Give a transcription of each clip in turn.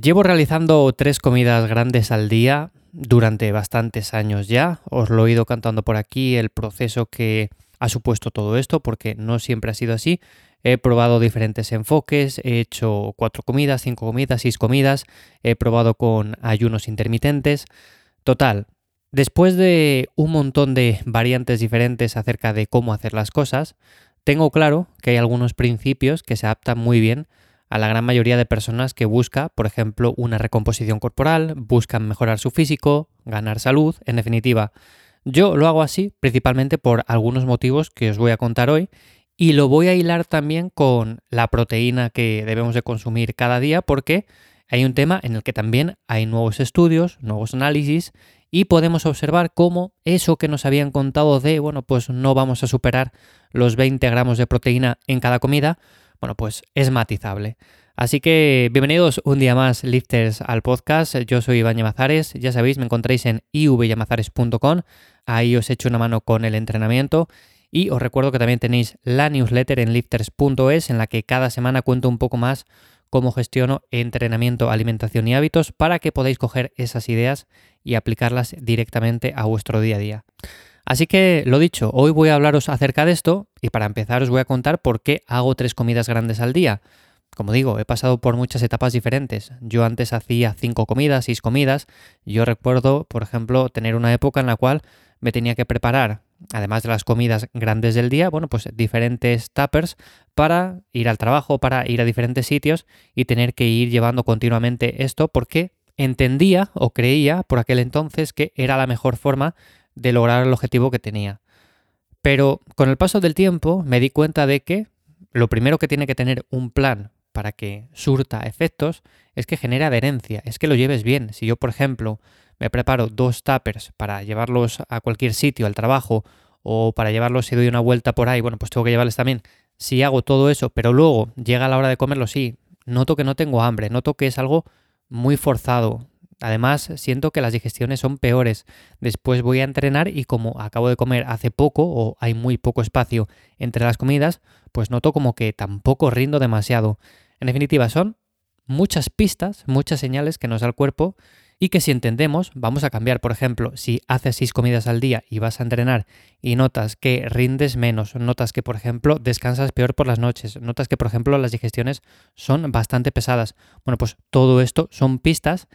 Llevo realizando tres comidas grandes al día durante bastantes años ya. Os lo he ido cantando por aquí el proceso que ha supuesto todo esto, porque no siempre ha sido así. He probado diferentes enfoques, he hecho cuatro comidas, cinco comidas, seis comidas, he probado con ayunos intermitentes. Total, después de un montón de variantes diferentes acerca de cómo hacer las cosas, tengo claro que hay algunos principios que se adaptan muy bien a la gran mayoría de personas que busca, por ejemplo, una recomposición corporal, buscan mejorar su físico, ganar salud, en definitiva. Yo lo hago así principalmente por algunos motivos que os voy a contar hoy y lo voy a hilar también con la proteína que debemos de consumir cada día porque hay un tema en el que también hay nuevos estudios, nuevos análisis y podemos observar cómo eso que nos habían contado de, bueno, pues no vamos a superar los 20 gramos de proteína en cada comida, bueno, pues es matizable. Así que bienvenidos un día más, lifters, al podcast. Yo soy Iván Llamazares. Ya sabéis, me encontráis en ivyamazares.com. Ahí os echo una mano con el entrenamiento. Y os recuerdo que también tenéis la newsletter en lifters.es, en la que cada semana cuento un poco más cómo gestiono entrenamiento, alimentación y hábitos para que podáis coger esas ideas y aplicarlas directamente a vuestro día a día. Así que lo dicho, hoy voy a hablaros acerca de esto y para empezar os voy a contar por qué hago tres comidas grandes al día. Como digo, he pasado por muchas etapas diferentes. Yo antes hacía cinco comidas, seis comidas. Yo recuerdo, por ejemplo, tener una época en la cual me tenía que preparar, además de las comidas grandes del día, bueno, pues diferentes tuppers para ir al trabajo, para ir a diferentes sitios y tener que ir llevando continuamente esto porque entendía o creía por aquel entonces que era la mejor forma de lograr el objetivo que tenía. Pero con el paso del tiempo me di cuenta de que lo primero que tiene que tener un plan para que surta efectos es que genere adherencia, es que lo lleves bien. Si yo, por ejemplo, me preparo dos tuppers para llevarlos a cualquier sitio, al trabajo, o para llevarlos si doy una vuelta por ahí, bueno, pues tengo que llevarles también. Si hago todo eso, pero luego llega la hora de comerlo, sí, noto que no tengo hambre, noto que es algo muy forzado, Además, siento que las digestiones son peores. Después voy a entrenar y como acabo de comer hace poco o hay muy poco espacio entre las comidas, pues noto como que tampoco rindo demasiado. En definitiva, son muchas pistas, muchas señales que nos da el cuerpo y que si entendemos vamos a cambiar. Por ejemplo, si haces seis comidas al día y vas a entrenar y notas que rindes menos, notas que por ejemplo descansas peor por las noches, notas que por ejemplo las digestiones son bastante pesadas. Bueno, pues todo esto son pistas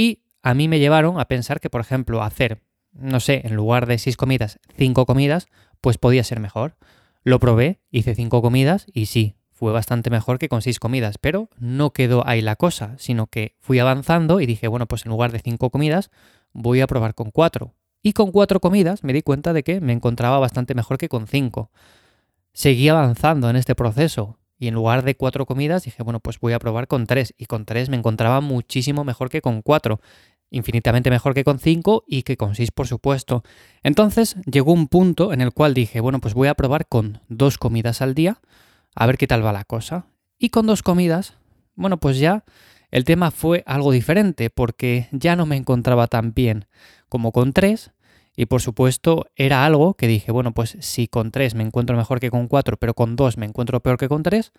y a mí me llevaron a pensar que, por ejemplo, hacer, no sé, en lugar de seis comidas, cinco comidas, pues podía ser mejor. Lo probé, hice cinco comidas y sí, fue bastante mejor que con seis comidas, pero no quedó ahí la cosa, sino que fui avanzando y dije, bueno, pues en lugar de cinco comidas, voy a probar con cuatro. Y con cuatro comidas me di cuenta de que me encontraba bastante mejor que con cinco. Seguí avanzando en este proceso y en lugar de cuatro comidas dije, bueno, pues voy a probar con tres. Y con tres me encontraba muchísimo mejor que con cuatro. Infinitamente mejor que con cinco y que con seis, por supuesto. Entonces llegó un punto en el cual dije, bueno, pues voy a probar con dos comidas al día, a ver qué tal va la cosa. Y con dos comidas, bueno, pues ya el tema fue algo diferente, porque ya no me encontraba tan bien como con tres, y por supuesto era algo que dije, bueno, pues si con 3 me encuentro mejor que con 4, pero con 2 me encuentro peor que con 3,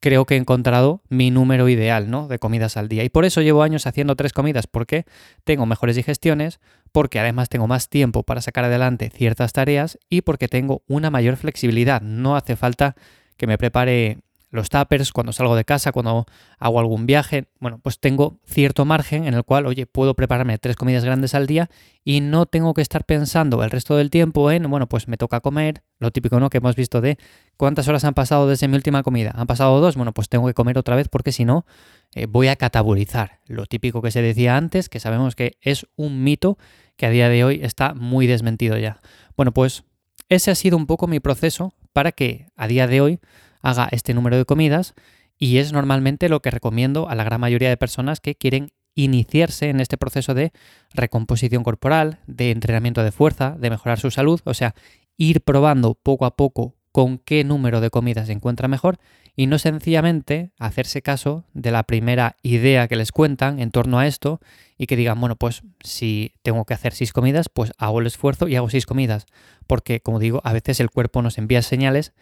creo que he encontrado mi número ideal, ¿no? De comidas al día. Y por eso llevo años haciendo tres comidas, porque tengo mejores digestiones, porque además tengo más tiempo para sacar adelante ciertas tareas y porque tengo una mayor flexibilidad. No hace falta que me prepare los tuppers, cuando salgo de casa, cuando hago algún viaje, bueno, pues tengo cierto margen en el cual, oye, puedo prepararme tres comidas grandes al día y no tengo que estar pensando el resto del tiempo en, bueno, pues me toca comer, lo típico, ¿no? Que hemos visto de cuántas horas han pasado desde mi última comida. ¿Han pasado dos? Bueno, pues tengo que comer otra vez porque si no, eh, voy a catabolizar. Lo típico que se decía antes, que sabemos que es un mito que a día de hoy está muy desmentido ya. Bueno, pues ese ha sido un poco mi proceso para que a día de hoy haga este número de comidas y es normalmente lo que recomiendo a la gran mayoría de personas que quieren iniciarse en este proceso de recomposición corporal, de entrenamiento de fuerza, de mejorar su salud, o sea, ir probando poco a poco con qué número de comidas se encuentra mejor y no sencillamente hacerse caso de la primera idea que les cuentan en torno a esto y que digan, bueno, pues si tengo que hacer seis comidas, pues hago el esfuerzo y hago seis comidas, porque como digo, a veces el cuerpo nos envía señales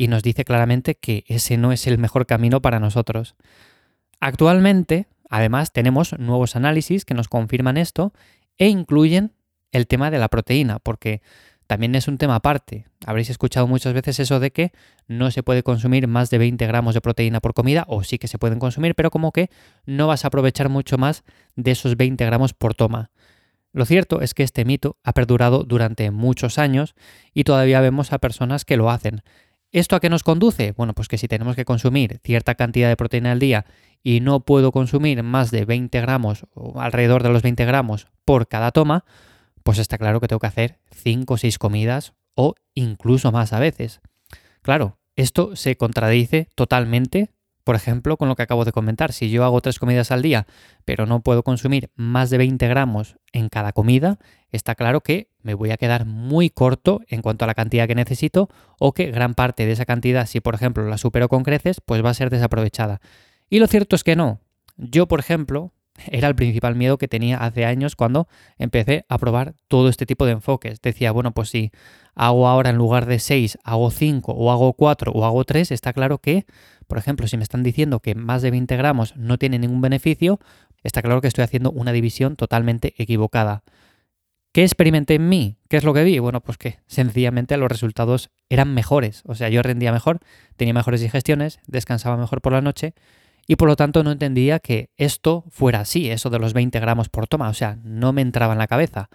y nos dice claramente que ese no es el mejor camino para nosotros. Actualmente además tenemos nuevos análisis que nos confirman esto e incluyen el tema de la proteína, porque también es un tema aparte. Habréis escuchado muchas veces eso de que no se puede consumir más de 20 gramos de proteína por comida, o sí que se pueden consumir, pero como que no vas a aprovechar mucho más de esos 20 gramos por toma. Lo cierto es que este mito ha perdurado durante muchos años y todavía vemos a personas que lo hacen. ¿Esto a qué nos conduce? Bueno, pues que si tenemos que consumir cierta cantidad de proteína al día y no puedo consumir más de 20 gramos o alrededor de los 20 gramos por cada toma, pues está claro que tengo que hacer 5 o 6 comidas o incluso más a veces. Claro, esto se contradice totalmente, por ejemplo, con lo que acabo de comentar. Si yo hago 3 comidas al día, pero no puedo consumir más de 20 gramos en cada comida, está claro que me voy a quedar muy corto en cuanto a la cantidad que necesito o que gran parte de esa cantidad, si por ejemplo la supero con creces, pues va a ser desaprovechada. Y lo cierto es que no. Yo, por ejemplo, era el principal miedo que tenía hace años cuando empecé a probar todo este tipo de enfoques. Decía, bueno, pues si hago ahora en lugar de 6, hago 5 o hago 4 o hago 3, está claro que, por ejemplo, si me están diciendo que más de 20 gramos no tiene ningún beneficio, está claro que estoy haciendo una división totalmente equivocada. ¿Qué experimenté en mí? ¿Qué es lo que vi? Bueno, pues que sencillamente los resultados eran mejores. O sea, yo rendía mejor, tenía mejores digestiones, descansaba mejor por la noche y por lo tanto no entendía que esto fuera así, eso de los 20 gramos por toma, o sea, no me entraba en la cabeza.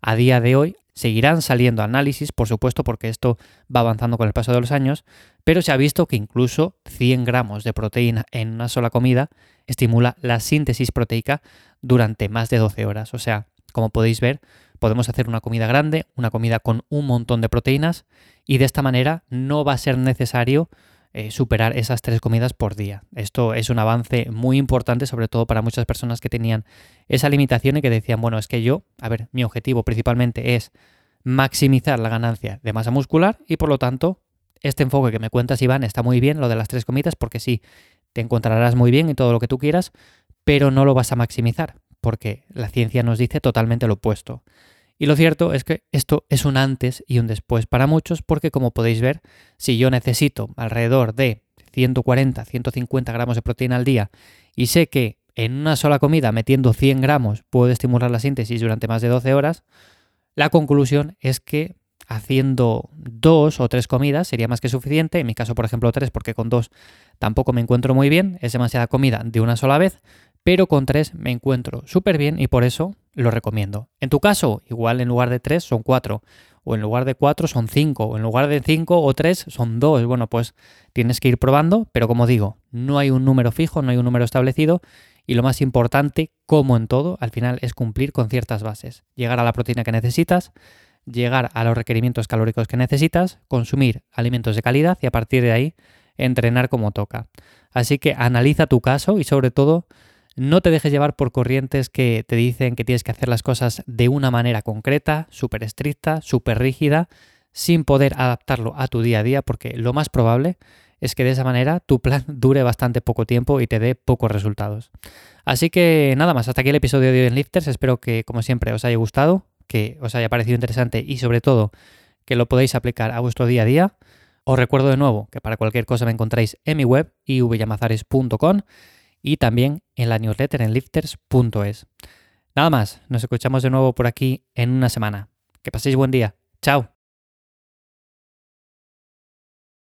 A día de hoy seguirán saliendo análisis, por supuesto, porque esto va avanzando con el paso de los años, pero se ha visto que incluso 100 gramos de proteína en una sola comida estimula la síntesis proteica durante más de 12 horas. O sea, como podéis ver, podemos hacer una comida grande, una comida con un montón de proteínas, y de esta manera no va a ser necesario eh, superar esas tres comidas por día. Esto es un avance muy importante, sobre todo para muchas personas que tenían esa limitación y que decían, bueno, es que yo, a ver, mi objetivo principalmente es maximizar la ganancia de masa muscular y por lo tanto, este enfoque que me cuentas, Iván, está muy bien, lo de las tres comidas, porque sí, te encontrarás muy bien en todo lo que tú quieras, pero no lo vas a maximizar, porque la ciencia nos dice totalmente lo opuesto. Y lo cierto es que esto es un antes y un después para muchos porque como podéis ver, si yo necesito alrededor de 140, 150 gramos de proteína al día y sé que en una sola comida metiendo 100 gramos puedo estimular la síntesis durante más de 12 horas, la conclusión es que haciendo dos o tres comidas sería más que suficiente. En mi caso, por ejemplo, tres, porque con dos tampoco me encuentro muy bien. Es demasiada comida de una sola vez pero con 3 me encuentro súper bien y por eso lo recomiendo. En tu caso, igual en lugar de 3 son 4, o en lugar de 4 son 5, o en lugar de 5 o 3 son 2. Bueno, pues tienes que ir probando, pero como digo, no hay un número fijo, no hay un número establecido y lo más importante, como en todo, al final es cumplir con ciertas bases. Llegar a la proteína que necesitas, llegar a los requerimientos calóricos que necesitas, consumir alimentos de calidad y a partir de ahí entrenar como toca. Así que analiza tu caso y sobre todo no te dejes llevar por corrientes que te dicen que tienes que hacer las cosas de una manera concreta, súper estricta, súper rígida, sin poder adaptarlo a tu día a día, porque lo más probable es que de esa manera tu plan dure bastante poco tiempo y te dé pocos resultados. Así que nada más, hasta aquí el episodio de hoy en Lifters. Espero que, como siempre, os haya gustado, que os haya parecido interesante y sobre todo que lo podéis aplicar a vuestro día a día. Os recuerdo de nuevo que para cualquier cosa me encontráis en mi web ivyamazares.com y también en la newsletter en lifters.es. Nada más, nos escuchamos de nuevo por aquí en una semana. Que paséis buen día. Chao.